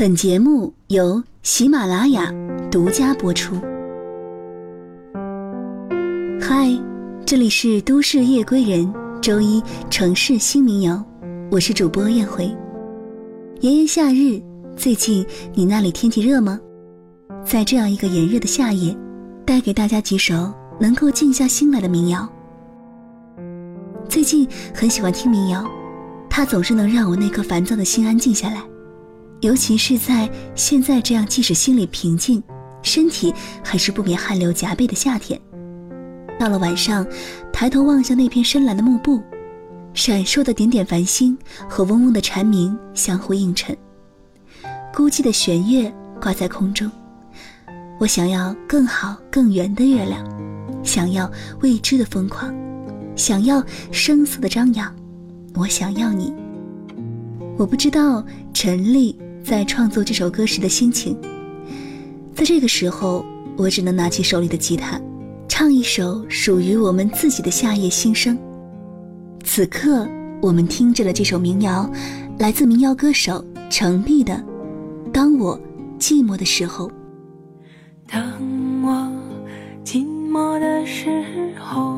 本节目由喜马拉雅独家播出。嗨，这里是都市夜归人，周一城市新民谣，我是主播燕辉。炎炎夏日，最近你那里天气热吗？在这样一个炎热的夏夜，带给大家几首能够静下心来的民谣。最近很喜欢听民谣，它总是能让我那颗烦躁的心安静下来。尤其是在现在这样，即使心里平静，身体还是不免汗流浃背的夏天。到了晚上，抬头望向那片深蓝的幕布，闪烁的点点繁星和嗡嗡的蝉鸣相互映衬，孤寂的弦乐挂在空中。我想要更好更圆的月亮，想要未知的疯狂，想要声色的张扬。我想要你。我不知道陈丽。在创作这首歌时的心情，在这个时候，我只能拿起手里的吉他，唱一首属于我们自己的夏夜心声。此刻，我们听着的这首民谣，来自民谣歌手程璧的《当我寂寞的时候》。当我寂寞的时候，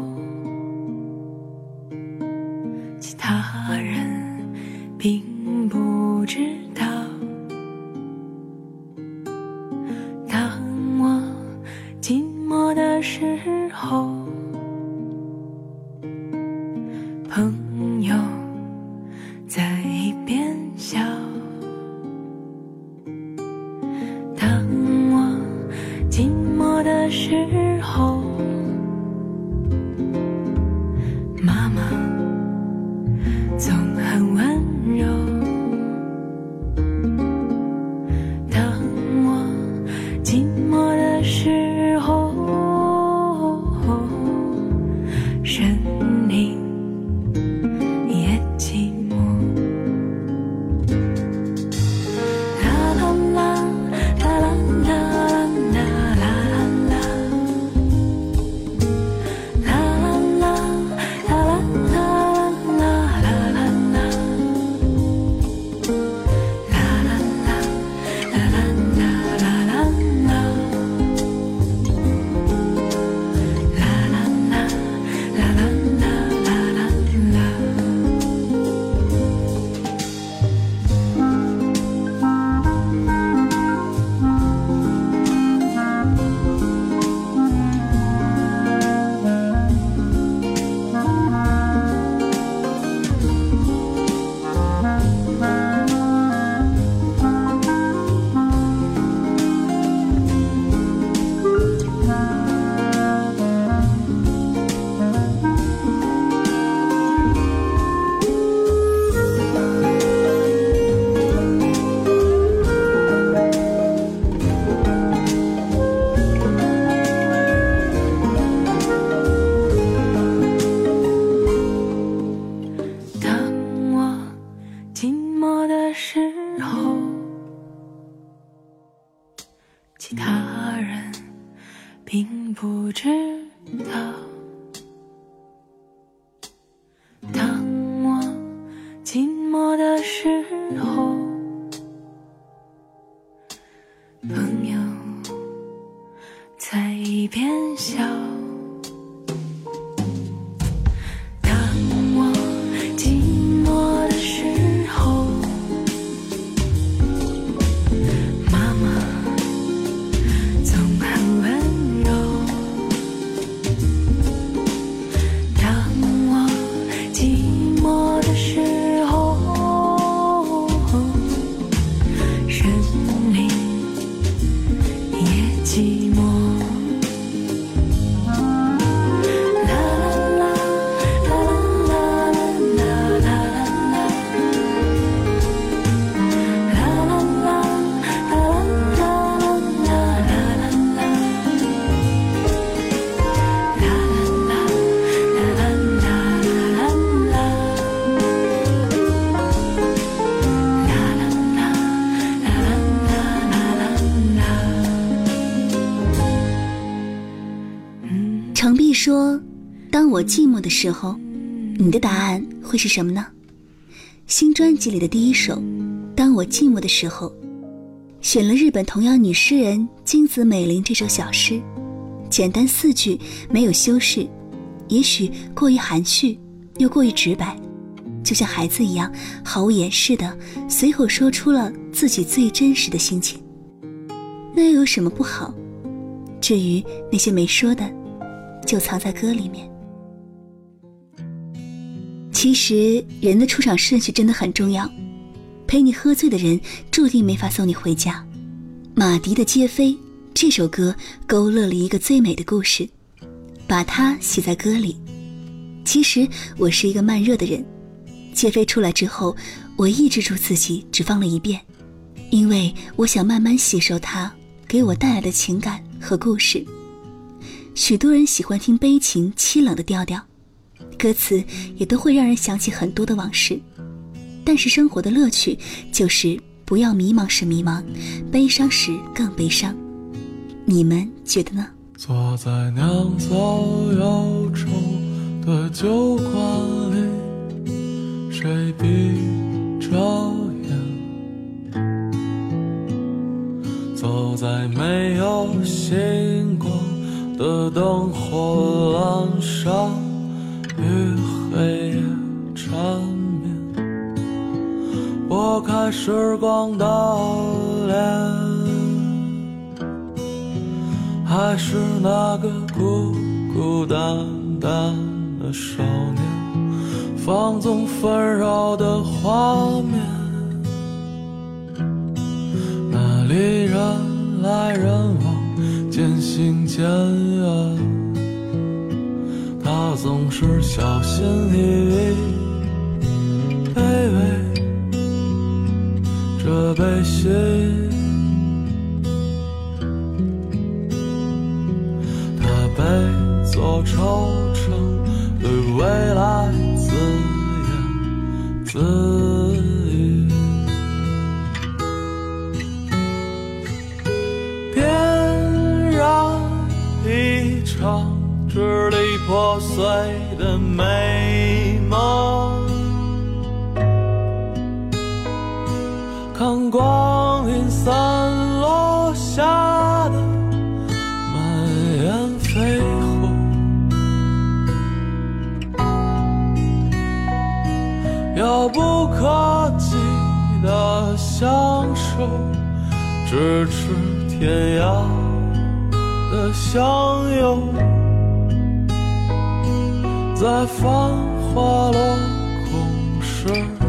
朋友在一边笑说：“当我寂寞的时候，你的答案会是什么呢？”新专辑里的第一首《当我寂寞的时候》，选了日本同样女诗人金子美玲这首小诗，简单四句，没有修饰，也许过于含蓄，又过于直白，就像孩子一样毫无掩饰的随口说出了自己最真实的心情。那又有什么不好？至于那些没说的，就藏在歌里面。其实人的出场顺序真的很重要。陪你喝醉的人，注定没法送你回家。马迪的《街飞》这首歌勾勒了一个最美的故事，把它写在歌里。其实我是一个慢热的人，《街飞》出来之后，我抑制住自己只放了一遍，因为我想慢慢吸收它给我带来的情感和故事。许多人喜欢听悲情凄冷的调调，歌词也都会让人想起很多的往事。但是生活的乐趣，就是不要迷茫时迷茫，悲伤时更悲伤。你们觉得呢？坐在酿造忧愁的酒馆里，谁闭着眼？走在没有星光的灯火阑珊与黑夜缠绵。拨开时光的脸，还是那个孤孤单单的少年，放纵纷扰的画面。心间呀，他总是小心翼翼，卑微。这悲喜，他被做惆怅，对未来自言自支离破碎的美梦。看光阴散落下的满眼绯红，遥不可及的相守，咫尺天涯的相拥，在繁华落空时。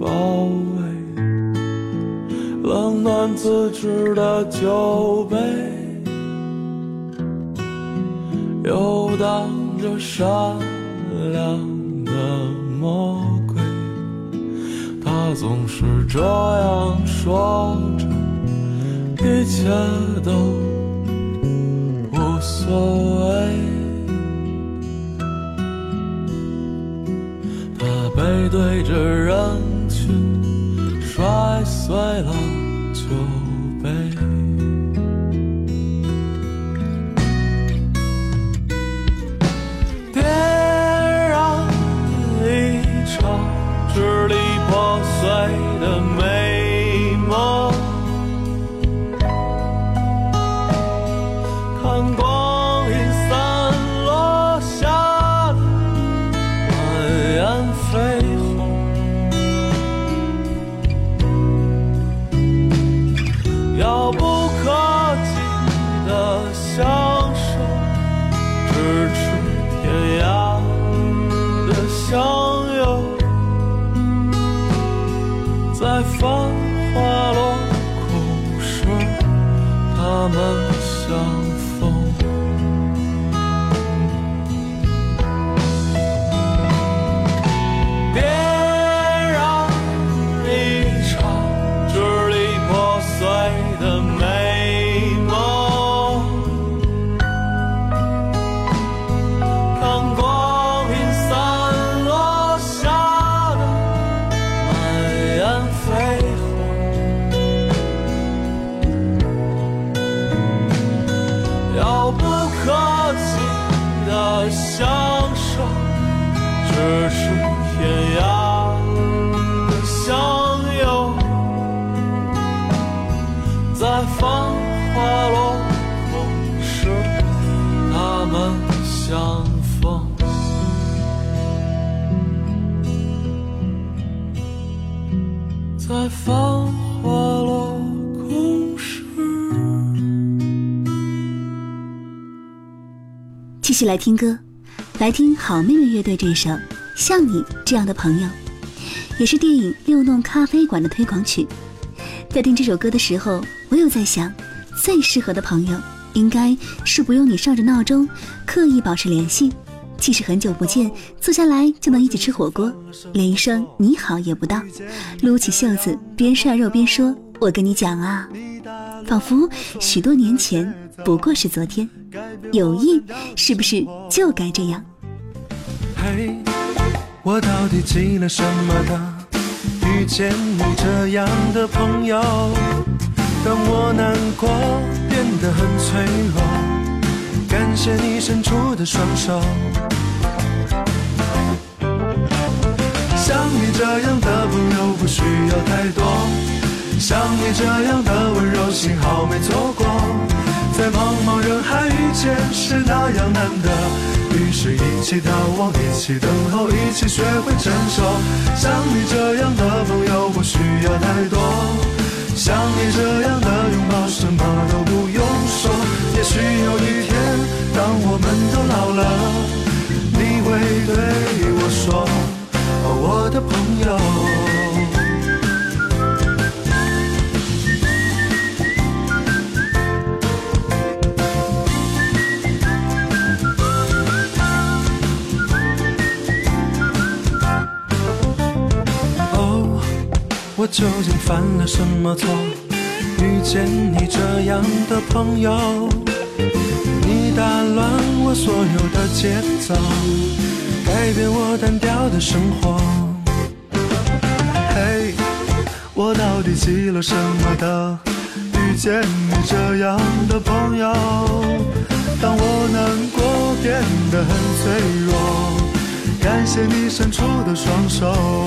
包围。冷暖自知的酒杯，游荡着善良的魔鬼。他总是这样说着，一切都无所谓。他背对着人摔碎了。可及的相守。只是天涯的相拥，在繁华落空时，他们相逢。在繁续来听歌，来听好妹妹乐队这首《像你这样的朋友》，也是电影《六弄咖啡馆》的推广曲。在听这首歌的时候，我有在想，最适合的朋友，应该是不用你上着闹钟，刻意保持联系，即使很久不见，坐下来就能一起吃火锅，连一声你好也不到，撸起袖子边涮肉边说：“我跟你讲啊。”仿佛许多年前不过是昨天，友谊是不是就该这样？嘿，我到底积了什么的？遇见你这样的朋友，当我难过变得很脆弱，感谢你伸出的双手。像你这样的朋友不需要太多，像你这样的温柔，幸好没错过。在茫茫人海遇见是那样难得，于是一起逃亡，一起等候，一起学会承受。像你这样的朋友不需要太多，像你这样的拥抱什么都不用说。也许有一天，当我们都老了，你会对我说，哦，我的朋友。究竟犯了什么错？遇见你这样的朋友，你打乱我所有的节奏，改变我单调的生活。嘿，我到底积了什么德？遇见你这样的朋友，当我难过变得很脆弱，感谢你伸出的双手。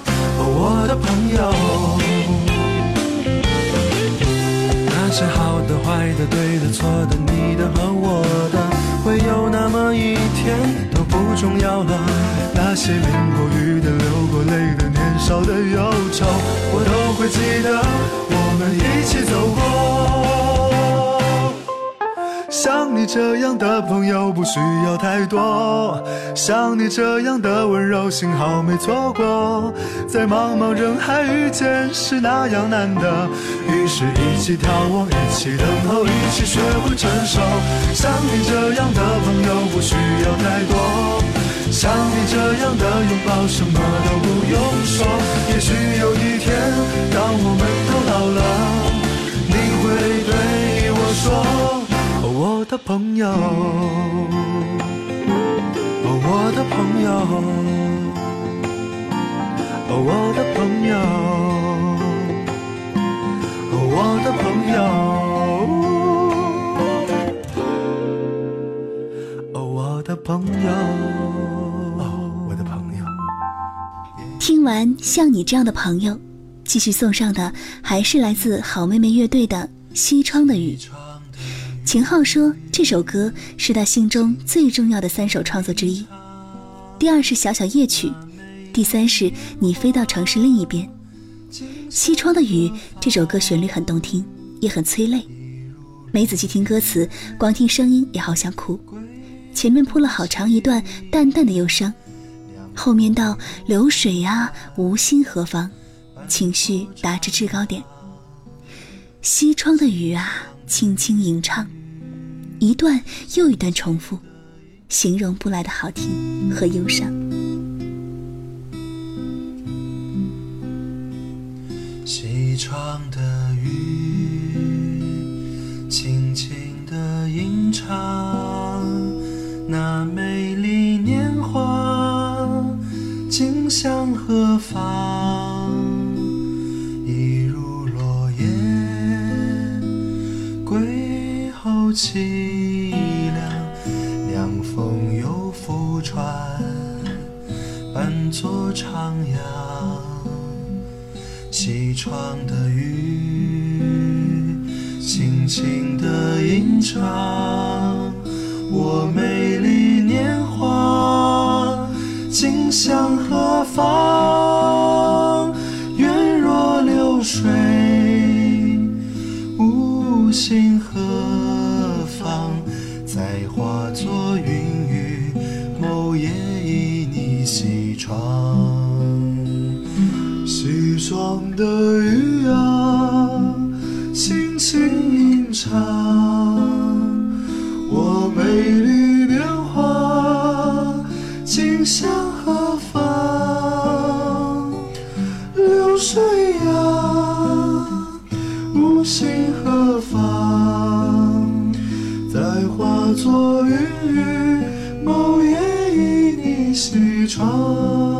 我的朋友，那些好的、坏的、对的、错的、你的和我的，会有那么一天都不重要了。那些淋过雨的、流过泪的、年少的忧愁，我都会记得，我们一起走过。像你这样的朋友不需要太多，像你这样的温柔，幸好没错过。在茫茫人海遇见是那样难得，于是一起眺望，一起等候，一起学会承受。像你这样的朋友不需要太多，像你这样的拥抱，什么都不用说。也许有一天，当我们都老了，你会对我说。哦，我的朋友，哦，我的朋友，哦，我的朋友，哦，我的朋友，哦，我的朋友，哦，我的朋友。听完像你这样的朋友，继续送上的还是来自好妹妹乐队的《西窗的雨》。秦昊说，这首歌是他心中最重要的三首创作之一。第二是《小小夜曲》，第三是《你飞到城市另一边》。《西窗的雨》这首歌旋律很动听，也很催泪。没仔细听歌词，光听声音也好想哭。前面铺了好长一段淡淡的忧伤，后面到流水啊，无心何妨，情绪达至制高点。西窗的雨啊，轻轻吟唱，一段又一段重复，形容不来的好听和忧伤。凄凉，凉风又拂船，伴作徜徉。西窗的雨，轻轻的吟唱，我美丽西窗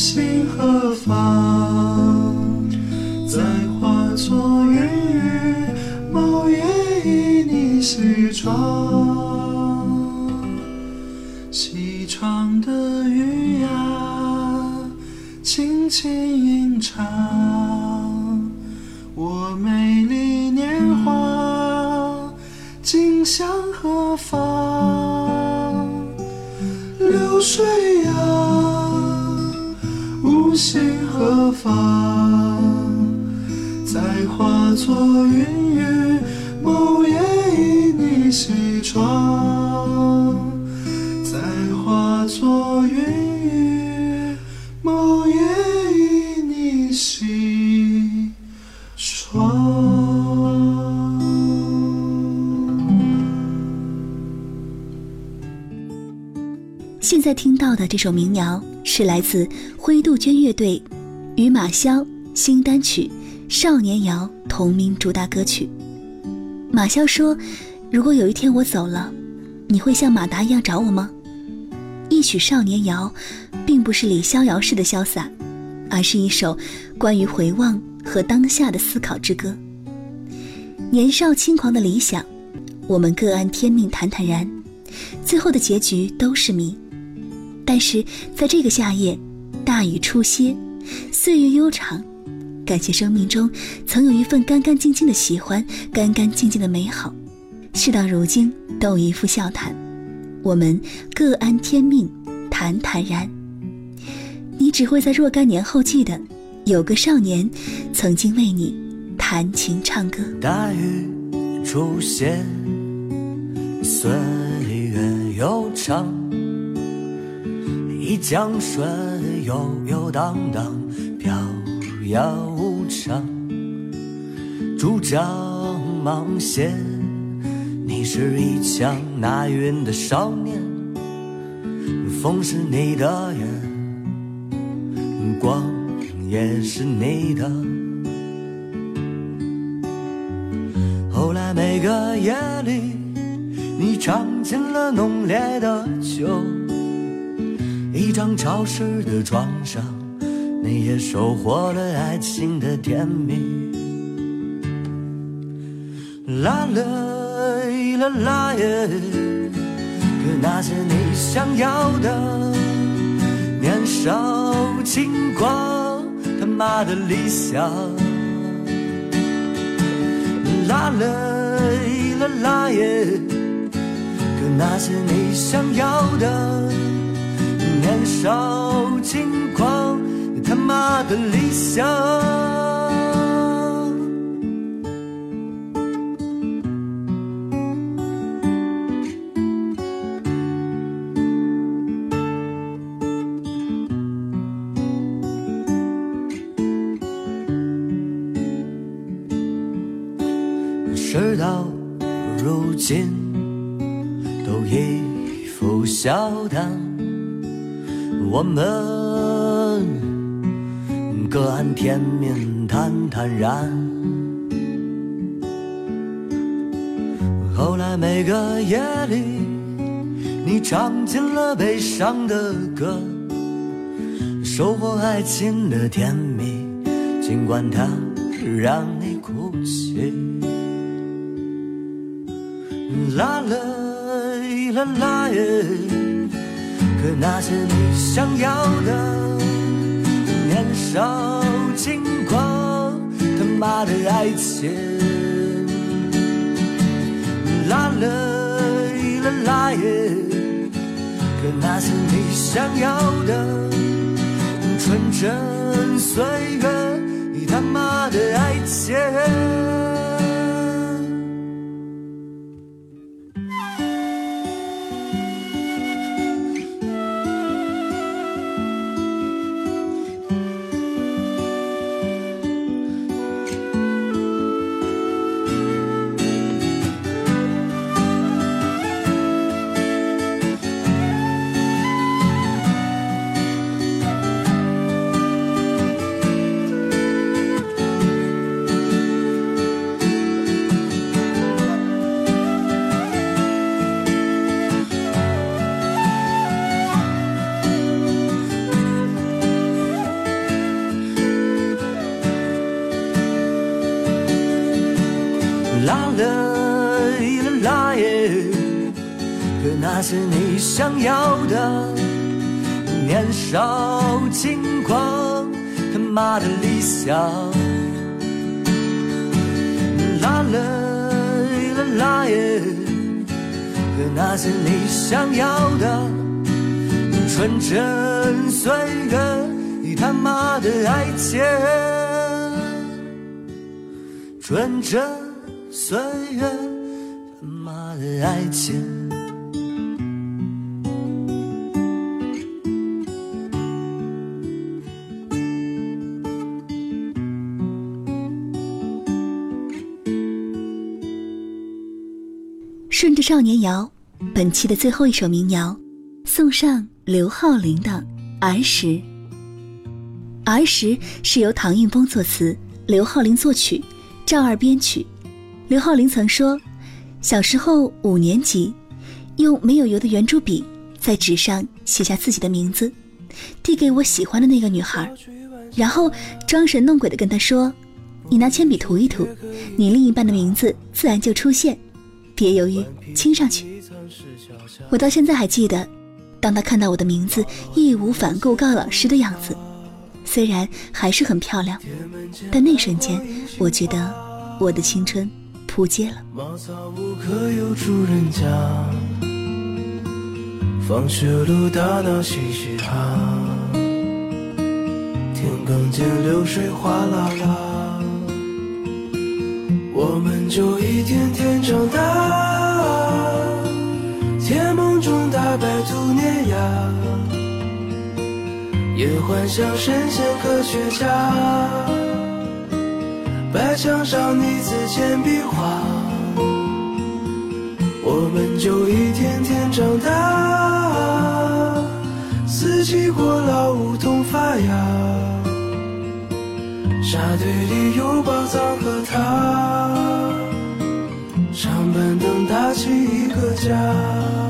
心何方？再化作云雨，某夜与你西窗。西窗的雨呀，轻轻吟唱，何方？再化作云雨，某夜旖旎西窗。再化作云雨，某夜旖旎西窗。现在听到的这首民谣是来自灰杜鹃乐队与马潇新单曲《少年谣》同名主打歌曲。马潇说：“如果有一天我走了，你会像马达一样找我吗？”一曲《少年谣》，并不是李逍遥式的潇洒，而是一首关于回望和当下的思考之歌。年少轻狂的理想，我们各安天命，坦坦然，最后的结局都是谜。但是在这个夏夜，大雨初歇，岁月悠长，感谢生命中曾有一份干干净净的喜欢，干干净净的美好。事到如今都一副笑谈，我们各安天命，坦坦然。你只会在若干年后记得，有个少年曾经为你弹琴唱歌。大雨出现，岁月悠长，一江水悠悠荡荡，飘摇无常。珠江芒线，你是一腔那云的少年，风是你的眼，光也是你的。后来每个夜里，你尝尽了浓烈的酒，一张潮湿的床上，你也收获了爱情的甜蜜。啦啦啦啦耶，可那些你想要的年少轻狂，他妈的理想。啦啦啦啦耶，可那些你想要的年少轻狂，他妈的理想。我们各安天命，坦坦然。后来每个夜里，你唱尽了悲伤的歌，收获爱情的甜蜜，尽管它让你哭泣。啦啦啦啦耶，可那些你想要的年少轻狂，他妈的爱情。啦啦啦啦耶，可那些你想要的纯真岁月，你他妈的爱情。想要的年少轻狂，他妈的理想。啦啦啦啦耶，可那些你想要的纯真岁月，你他妈的爱情，纯真。岁月，他妈的爱情。少年谣，本期的最后一首民谣，送上刘浩霖的《儿时》。《儿时》是由唐映枫作词，刘浩霖作曲，赵二编曲。刘浩霖曾说，小时候五年级，用没有油的圆珠笔在纸上写下自己的名字，递给我喜欢的那个女孩，然后装神弄鬼的跟她说：“你拿铅笔涂一涂，你另一半的名字自然就出现，别犹豫，亲上去。”我到现在还记得，当他看到我的名字义无反顾告老师的样子，虽然还是很漂亮，但那瞬间，我觉得我的青春。扑街了。茅草屋可有住人家？放学路打闹嘻嘻哈，田埂间流水哗啦啦，我们就一天天长大，甜梦中大白兔黏牙，也幻想神仙科学家。白墙上你字简笔画，我们就一天天长大。四季过老，梧桐发芽，沙堆里有宝藏和他，长板凳搭起一个家。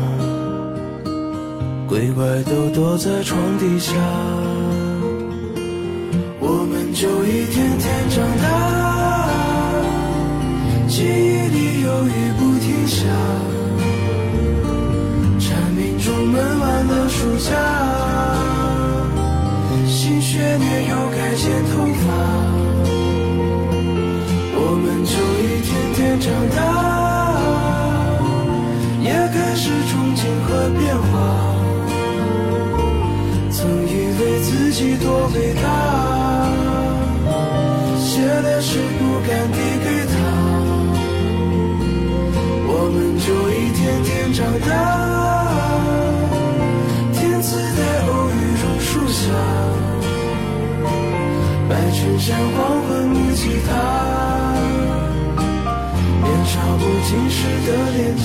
鬼怪都躲在床底下，我们就一天天长大，记忆里有雨不停下，经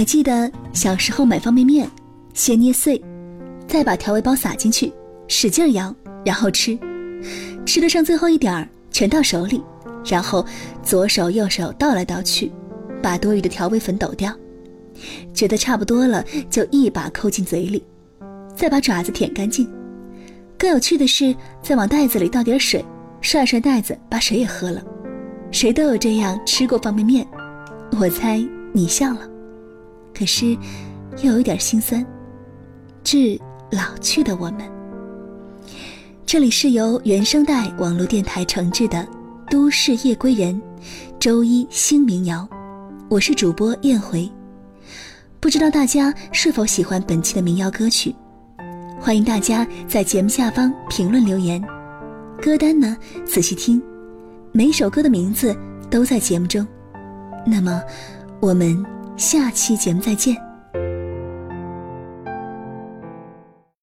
还记得小时候买方便面，先捏碎，再把调味包撒进去，使劲摇，然后吃，吃得剩最后一点儿，全到手里。然后左手右手倒来倒去，把多余的调味粉抖掉，觉得差不多了，就一把扣进嘴里，再把爪子舔干净。更有趣的是，再往袋子里倒点水，涮涮袋子，把水也喝了。谁都有这样吃过方便面，我猜你笑了，可是又有点心酸。致老去的我们。这里是由原声带网络电台承制的。都市夜归人，周一新民谣，我是主播燕回。不知道大家是否喜欢本期的民谣歌曲？欢迎大家在节目下方评论留言。歌单呢，仔细听，每首歌的名字都在节目中。那么，我们下期节目再见。